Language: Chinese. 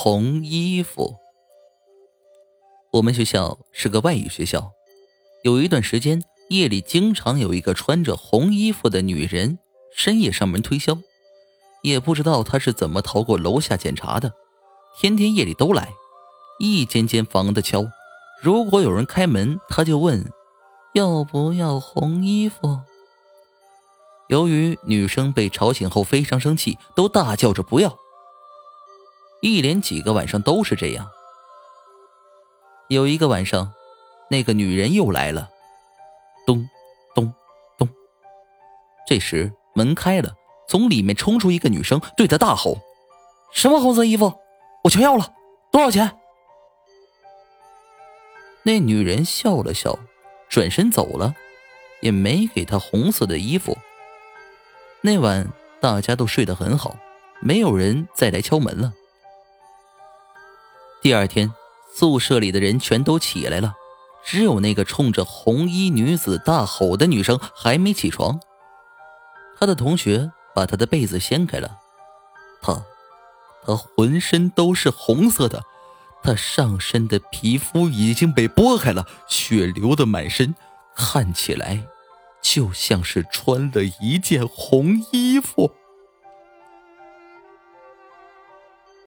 红衣服。我们学校是个外语学校，有一段时间夜里经常有一个穿着红衣服的女人深夜上门推销，也不知道她是怎么逃过楼下检查的，天天夜里都来，一间间房的敲，如果有人开门，她就问要不要红衣服。由于女生被吵醒后非常生气，都大叫着不要，一连几个晚上都是这样。有一个晚上，那个女人又来了，咚咚咚。这时门开了，从里面冲出一个女生，对她大吼：“什么红色衣服？我全要了，多少钱？”那女人笑了笑，转身走了，也没给她红色的衣服。那晚大家都睡得很好，没有人再来敲门了。第二天。宿舍里的人全都起来了，只有那个冲着红衣女子大吼的女生还没起床。她的同学把她的被子掀开了，她，她浑身都是红色的，她上身的皮肤已经被剥开了，血流的满身，看起来就像是穿了一件红衣服。